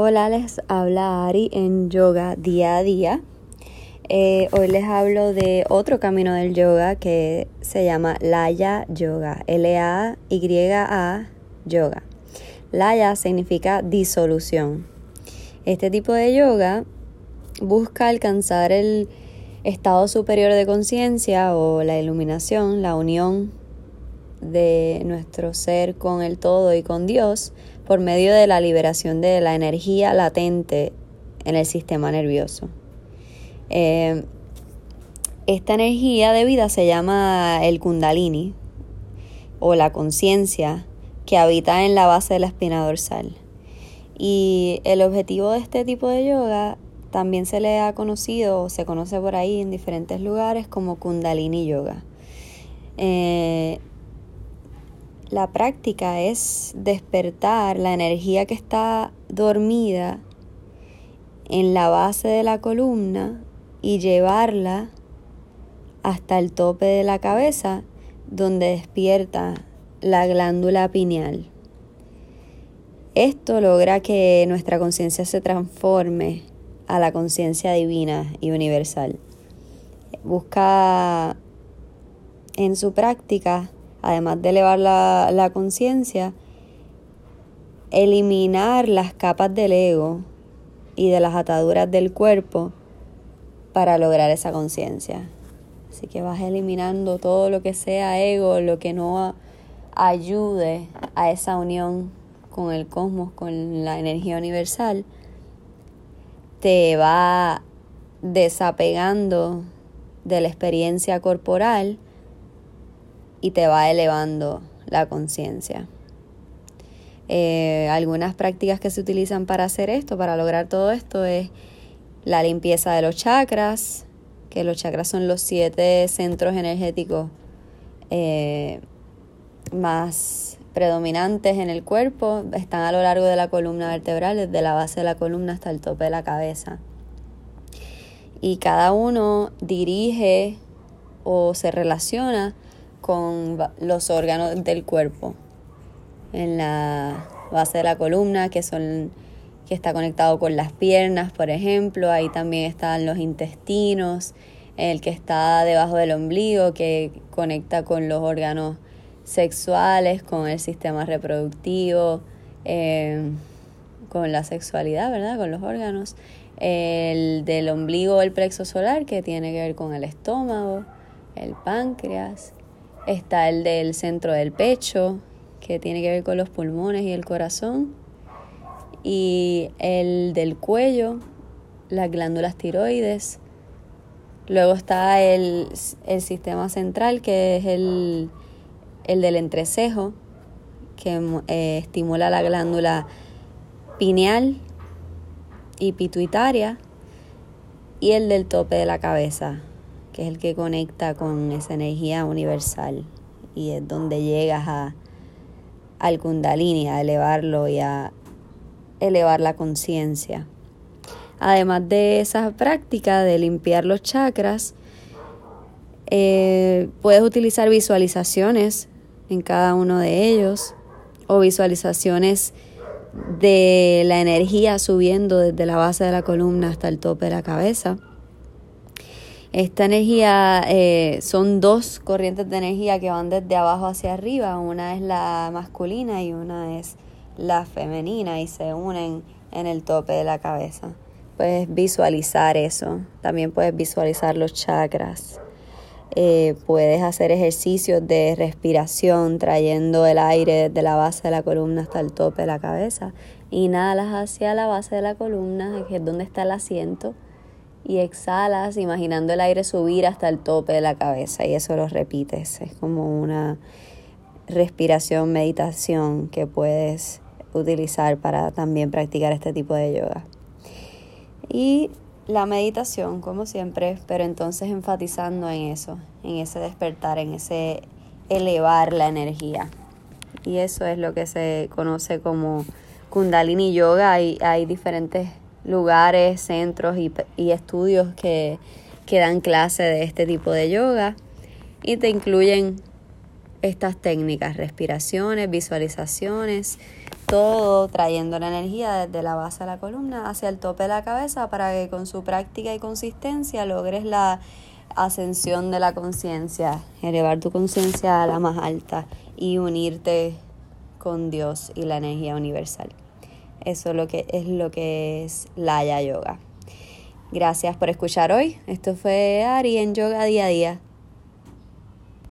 Hola, les habla Ari en Yoga Día a Día. Eh, hoy les hablo de otro camino del yoga que se llama Laya Yoga, L-A-Y-A Yoga. Laya significa disolución. Este tipo de yoga busca alcanzar el estado superior de conciencia o la iluminación, la unión de nuestro ser con el todo y con Dios por medio de la liberación de la energía latente en el sistema nervioso. Eh, esta energía de vida se llama el kundalini o la conciencia que habita en la base de la espina dorsal. Y el objetivo de este tipo de yoga también se le ha conocido o se conoce por ahí en diferentes lugares como kundalini yoga. Eh, la práctica es despertar la energía que está dormida en la base de la columna y llevarla hasta el tope de la cabeza donde despierta la glándula pineal. Esto logra que nuestra conciencia se transforme a la conciencia divina y universal. Busca en su práctica además de elevar la, conciencia, eliminar las capas del ego y de las ataduras del cuerpo para lograr esa conciencia. Así que vas eliminando todo lo que sea ego, lo que no ayude a esa unión con el cosmos, con la energía universal, te va desapegando de la experiencia corporal y te va elevando la conciencia. Eh, algunas prácticas que se utilizan para hacer esto, para lograr todo esto, es la limpieza de los chakras, que los chakras son los siete centros energéticos eh, más predominantes en el cuerpo, están a lo largo de la columna vertebral, desde la base de la columna hasta el tope de la cabeza. Y cada uno dirige o se relaciona con los órganos del cuerpo. En la base de la columna, que son que está conectado con las piernas, por ejemplo, ahí también están los intestinos, el que está debajo del ombligo, que conecta con los órganos sexuales, con el sistema reproductivo, eh, con la sexualidad, ¿verdad? Con los órganos. El del ombligo, el plexo solar, que tiene que ver con el estómago, el páncreas, Está el del centro del pecho, que tiene que ver con los pulmones y el corazón. Y el del cuello, las glándulas tiroides. Luego está el, sistema central, que es el, del entrecejo, que eh, estimula la glándula pineal y pituitaria. Y el del tope de la cabeza, que es el que conecta con esa energía universal y es donde llegas a, al kundalini, a elevarlo y a elevar la conciencia. Además de esa práctica de limpiar los chakras, eh, puedes utilizar visualizaciones en cada uno de ellos o visualizaciones de la energía subiendo desde la base de la columna hasta el tope de la cabeza. Esta energía eh, son dos corrientes de energía que van desde abajo hacia arriba. Una es la masculina y una es la femenina y se unen en el tope de la cabeza. Puedes visualizar eso. También puedes visualizar los chakras. Eh, puedes hacer ejercicios de respiración trayendo el aire desde la base de la columna hasta el tope de la cabeza. Inhalas hacia la base de la columna, que es donde está el asiento y exhalas imaginando el aire subir hasta el tope de la cabeza y eso lo repites. Es como una respiración, meditación que puedes utilizar para también practicar este tipo de yoga. Y la meditación, como siempre, pero entonces enfatizando en eso, en ese despertar, en ese elevar la energía. Y eso es lo que se conoce como Kundalini Yoga. y hay diferentes lugares, centros y, estudios que, que dan clase de este tipo de yoga y te incluyen estas técnicas, respiraciones, visualizaciones, todo trayendo la energía desde la base de la columna hacia el tope de la cabeza para que con su práctica y consistencia logres la ascensión de la conciencia, elevar tu conciencia a la más alta y unirte con Dios y la energía universal. Eso es lo que es lo que es Laya Yoga. Gracias por escuchar hoy. Esto fue Ari en Yoga Día a Día.